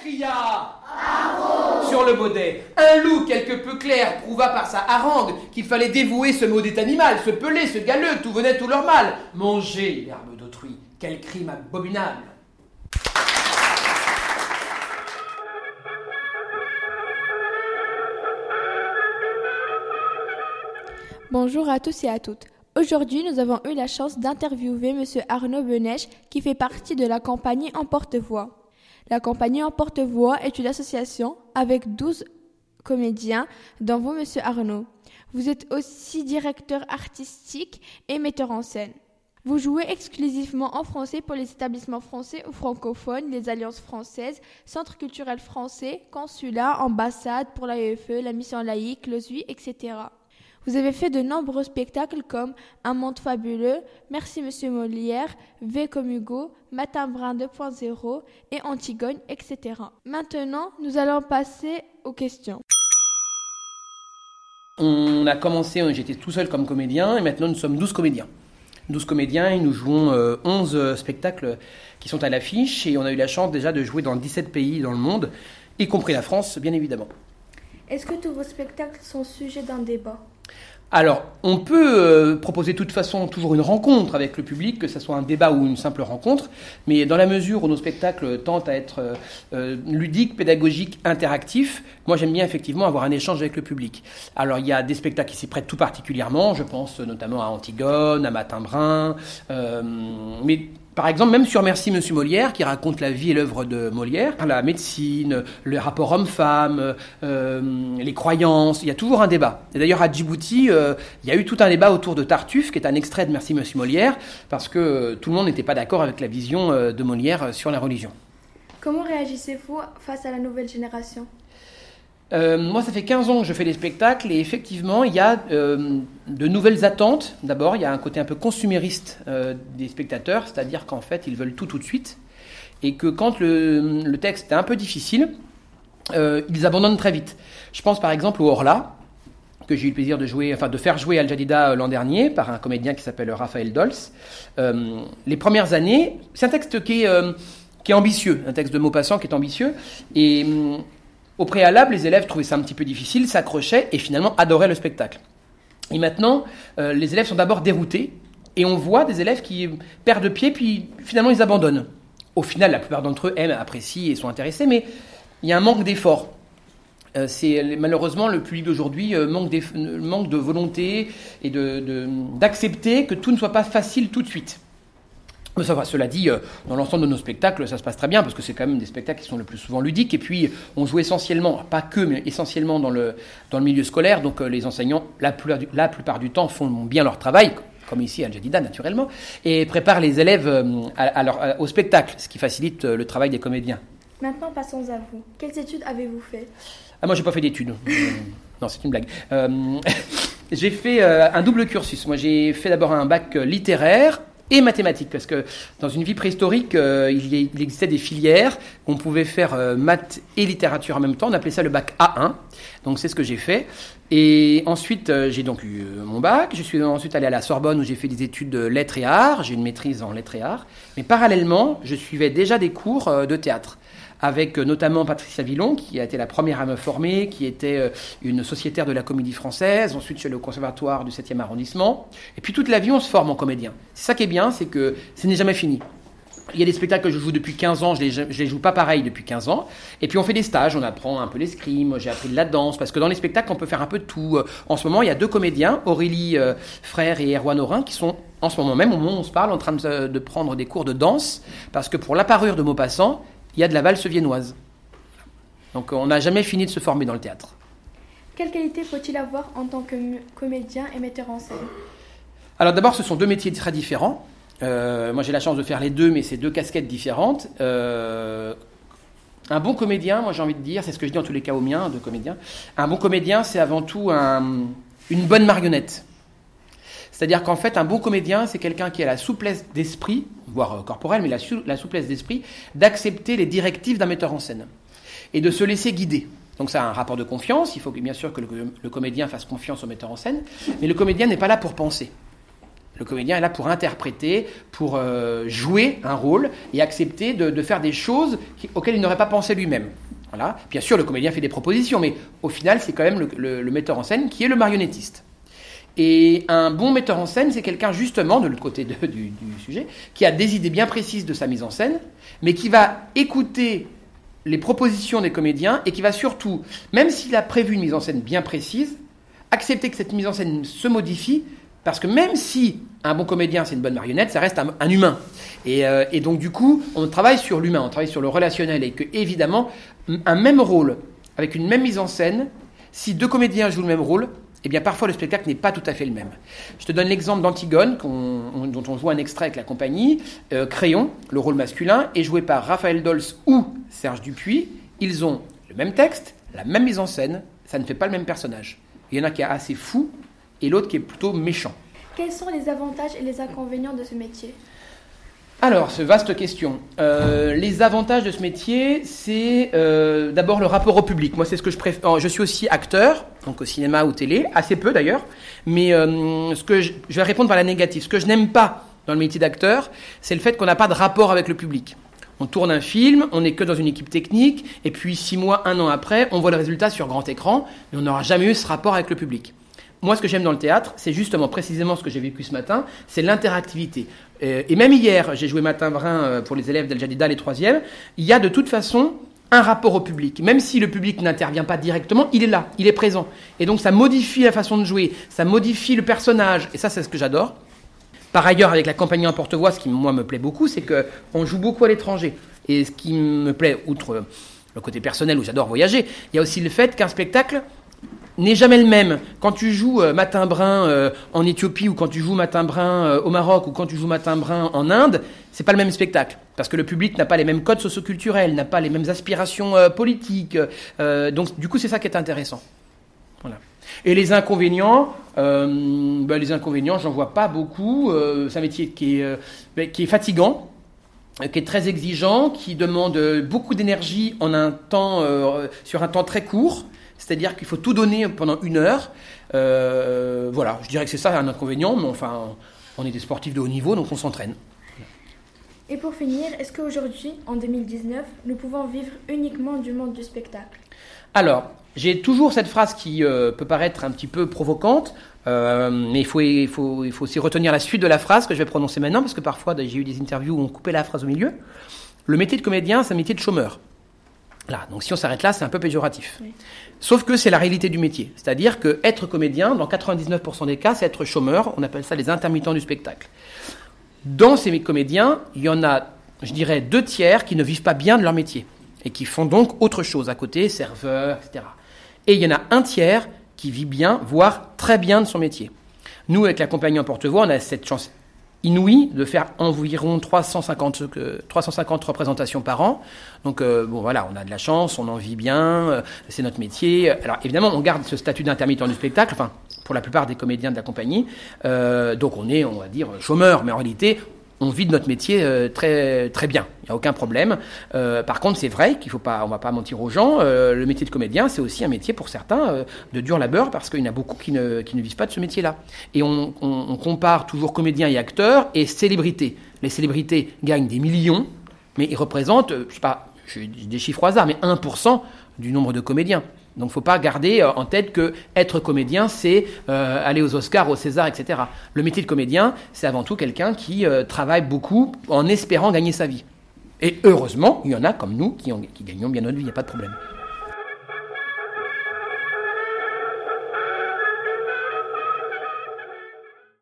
cria sur le baudet. Un loup quelque peu clair prouva par sa harangue qu'il fallait dévouer ce maudit animal, ce pelé, ce galeux, tout venait tout leur mal. Manger l'herbe d'autrui, quel crime abominable. Bonjour à tous et à toutes. Aujourd'hui, nous avons eu la chance d'interviewer M. Arnaud Benèche, qui fait partie de la compagnie En Porte-Voix. La compagnie En Porte-Voix est une association avec 12 comédiens, dont vous, M. Arnaud. Vous êtes aussi directeur artistique et metteur en scène. Vous jouez exclusivement en français pour les établissements français ou francophones, les alliances françaises, centres culturels français, consulats, ambassades pour l'AEFE, la mission laïque, l'OSUI, etc. Vous avez fait de nombreux spectacles comme Un monde fabuleux, Merci Monsieur Molière, V comme Hugo, Matin Brun 2.0 et Antigone, etc. Maintenant, nous allons passer aux questions. On a commencé, j'étais tout seul comme comédien, et maintenant nous sommes 12 comédiens. 12 comédiens et nous jouons 11 euh, spectacles qui sont à l'affiche, et on a eu la chance déjà de jouer dans 17 pays dans le monde, y compris la France, bien évidemment. Est-ce que tous vos spectacles sont sujets d'un débat? Alors, on peut euh, proposer de toute façon toujours une rencontre avec le public, que ce soit un débat ou une simple rencontre, mais dans la mesure où nos spectacles tentent à être euh, euh, ludiques, pédagogiques, interactifs, moi j'aime bien effectivement avoir un échange avec le public. Alors il y a des spectacles qui s'y prêtent tout particulièrement, je pense notamment à Antigone, à Matin Brun, mais par exemple, même sur Merci Monsieur Molière, qui raconte la vie et l'œuvre de Molière, la médecine, le rapport homme-femme, euh, les croyances, il y a toujours un débat. Et d'ailleurs, à Djibouti, euh, il y a eu tout un débat autour de Tartuffe, qui est un extrait de Merci Monsieur Molière, parce que tout le monde n'était pas d'accord avec la vision euh, de Molière sur la religion. Comment réagissez-vous face à la nouvelle génération? Euh, moi, ça fait 15 ans que je fais des spectacles et effectivement, il y a euh, de nouvelles attentes. D'abord, il y a un côté un peu consumériste euh, des spectateurs, c'est-à-dire qu'en fait, ils veulent tout tout de suite et que quand le, texte est un peu difficile, ils abandonnent très vite. Je pense par exemple au Horla, que j'ai eu le plaisir de jouer, enfin de faire jouer Al Jadida l'an dernier par un comédien qui s'appelle Raphaël Dolce. les premières années, c'est un texte qui est, qui est ambitieux, un texte de Maupassant qui est ambitieux et au préalable, les élèves trouvaient ça un petit peu difficile, s'accrochaient et finalement adoraient le spectacle. Et maintenant, euh, les élèves sont d'abord déroutés et on voit des élèves qui perdent pied puis finalement ils abandonnent. Au final, la plupart d'entre eux aiment, apprécient et sont intéressés, mais il y a un manque d'effort. Euh, malheureusement le public d'aujourd'hui euh, manque, manque, de volonté et d'accepter de, que tout ne soit pas facile tout de suite. Mais ça va, cela dit, euh, dans l'ensemble de nos spectacles, ça se passe très bien parce que c'est quand même des spectacles qui sont le plus souvent ludiques. Et puis, on joue essentiellement, pas que, mais essentiellement dans le, dans le milieu scolaire. Donc, euh, les enseignants, la plupart, du, la plupart du temps, font bien leur travail, comme ici à Jadida naturellement, et préparent les élèves euh, à, au spectacle, ce qui facilite le travail des comédiens. Maintenant, passons à vous. Quelles études avez-vous fait ah, Moi, j'ai pas fait d'études. non, c'est une blague. j'ai fait un double cursus. Moi, j'ai fait d'abord un bac littéraire et mathématiques, parce que dans une vie préhistorique, euh, il, existait des filières, on pouvait faire euh, maths et littérature en même temps, on appelait ça le bac A1, donc c'est ce que j'ai fait. Et ensuite, euh, j'ai donc eu mon bac, je suis ensuite allé à la Sorbonne où j'ai fait des études de lettres et arts, j'ai une maîtrise en lettres et arts, mais parallèlement, je suivais déjà des cours de théâtre avec euh, notamment Patricia Villon, qui a été la première à me former, qui était euh, une sociétaire de la comédie française. Ensuite, allé au conservatoire du 7e arrondissement. Et puis toute la vie, on se forme en comédien. C'est ça qui est bien, c'est que ce n'est jamais fini. Il y a des spectacles que je joue depuis 15 ans, je les, les joue pas pareil depuis 15 ans. Et puis on fait des stages, on apprend un peu l'escrime, j'ai appris de la danse, parce que dans les spectacles, on peut faire un peu de tout. En ce moment, il y a deux comédiens, Aurélie euh, Frère et Erwan Aurin, qui sont en ce moment même, au moment où on se parle, en train de, de prendre des cours de danse, parce que pour l'apparure de Maupassant, il y a de la valse viennoise. Donc on n'a jamais fini de se former dans le théâtre. Quelle qualité faut-il avoir en tant que comédien et metteur en scène? Alors d'abord, ce sont deux métiers très différents. Euh, moi j'ai la chance de faire les deux, mais c'est deux casquettes différentes. Euh, un bon comédien, moi j'ai envie de dire, c'est ce que je dis en tous les cas aux miens de comédien, un bon comédien c'est avant tout une bonne marionnette. C'est-à-dire qu'en fait, un bon comédien, c'est quelqu'un qui a la souplesse d'esprit, voire euh, corporelle, mais la, souplesse d'esprit, d'accepter les directives d'un metteur en scène et de se laisser guider. Donc ça a un rapport de confiance, il faut bien sûr que le, comédien fasse confiance au metteur en scène, mais le comédien n'est pas là pour penser. Le comédien est là pour interpréter, pour euh, jouer un rôle et accepter de, faire des choses auxquelles il n'aurait pas pensé lui-même. Voilà. Bien sûr, le comédien fait des propositions, mais au final, c'est quand même le, metteur en scène qui est le marionnettiste. Et un bon metteur en scène, c'est quelqu'un justement, de l'autre côté du, sujet, qui a des idées bien précises de sa mise en scène, mais qui va écouter les propositions des comédiens et qui va surtout, même s'il a prévu une mise en scène bien précise, accepter que cette mise en scène se modifie, parce que même si un bon comédien, c'est une bonne marionnette, ça reste un, humain. Euh, et, donc, du coup, on travaille sur l'humain, on travaille sur le relationnel, et que, évidemment, un même rôle, avec une même mise en scène, si deux comédiens jouent le même rôle, eh bien, parfois, le spectacle n'est pas tout à fait le même. Je te donne l'exemple d'Antigone, dont on joue un extrait avec la compagnie. Euh, Crayon, le rôle masculin, est joué par Raphaël Dols ou Serge Dupuis. Ils ont le même texte, la même mise en scène, ça ne fait pas le même personnage. Il y en a qui est assez fou, et l'autre qui est plutôt méchant. Quels sont les avantages et les inconvénients de ce métier? Alors, c'est vaste question. Euh, les avantages de ce métier, c'est euh, d'abord le rapport au public. Moi, c'est ce que je préfère. Je suis aussi acteur, donc au cinéma ou télé, assez peu d'ailleurs. Mais euh, ce que je, je, vais répondre par la négative. Ce que je n'aime pas dans le métier d'acteur, c'est le fait qu'on n'a pas de rapport avec le public. On tourne un film, on n'est que dans une équipe technique, et puis six mois, un an après, on voit le résultat sur grand écran, mais on n'aura jamais eu ce rapport avec le public. Moi, ce que j'aime dans le théâtre, c'est justement précisément ce que j'ai vécu ce matin, c'est l'interactivité. Et même hier, j'ai joué Matin Brun euh, pour les élèves d'El Jadida, les troisièmes, il y a de toute façon un rapport au public. Même si le public n'intervient pas directement, il est là, il est présent. Et donc ça modifie la façon de jouer, ça modifie le personnage, et ça c'est ce que j'adore. Par ailleurs, avec la compagnie en porte-voix, ce qui moi me plaît beaucoup, c'est qu'on joue beaucoup à l'étranger. Et ce qui me plaît, outre le côté personnel où j'adore voyager, il y a aussi le fait qu'un spectacle, n'est jamais le même. Quand tu joues euh, Matin Brun euh, en Éthiopie ou quand tu joues Matin Brun euh, au Maroc ou quand tu joues Matin Brun en Inde, c'est pas le même spectacle parce que le public n'a pas les mêmes codes socioculturels, n'a pas les mêmes aspirations politiques. donc du coup, c'est ça qui est intéressant. Voilà. Et les inconvénients, ben, les inconvénients, j'en vois pas beaucoup. c'est un métier qui est, ben, qui est fatigant qui est très exigeant, qui demande beaucoup d'énergie en un temps, sur un temps très court. C'est-à-dire qu'il faut tout donner pendant une heure. Euh, voilà, je dirais que c'est ça un inconvénient, mais enfin, on est des sportifs de haut niveau, donc on s'entraîne. Et pour finir, est-ce qu'aujourd'hui, en 2019, nous pouvons vivre uniquement du monde du spectacle? Alors, j'ai toujours cette phrase qui euh, peut paraître un petit peu provocante, euh, mais il faut, il, faut, il faut aussi retenir la suite de la phrase que je vais prononcer maintenant, parce que parfois j'ai eu des interviews où on coupait la phrase au milieu. Le métier de comédien, c'est un métier de chômeur. Là, donc si on s'arrête là, c'est un peu péjoratif. Sauf que c'est la réalité du métier. C'est-à-dire que être comédien, dans 99% des cas, c'est être chômeur. On appelle ça les intermittents du spectacle. Dans ces comédiens, il y en a, je dirais, deux tiers qui ne vivent pas bien de leur métier et qui font donc autre chose à côté, serveur, etc. Et il y en a un tiers qui vit bien, voire très bien de son métier. Nous, avec la compagnie en porte-voix, on a cette chance inouï de faire environ 350, 350 représentations par an. Donc euh, bon voilà, on a de la chance, on en vit bien, euh, c'est notre métier. Alors évidemment, on garde ce statut d'intermittent du spectacle, enfin pour la plupart des comédiens de la compagnie. Euh, donc on est, on va dire, chômeur, mais en réalité, on vit de notre métier euh, très bien. Il n'y a aucun problème. Euh, par contre, c'est vrai qu'il faut pas, va pas mentir aux gens. Euh, le métier de comédien, c'est aussi un métier pour certains de dur labeur parce qu'il y en a beaucoup qui ne, qui vivent pas de ce métier-là. Et on, on, compare toujours comédien et acteur et célébrité. Les célébrités gagnent des millions, mais ils représentent, je sais pas, des chiffres au hasard, mais 1% du nombre de comédiens. Donc il ne faut pas garder euh, en tête que être comédien, c'est euh, aller aux Oscars, aux Césars, etc. Le métier de comédien, c'est avant tout quelqu'un qui euh, travaille beaucoup en espérant gagner sa vie. Et heureusement, il y en a comme nous qui, qui gagnons bien notre vie, il n'y a pas de problème.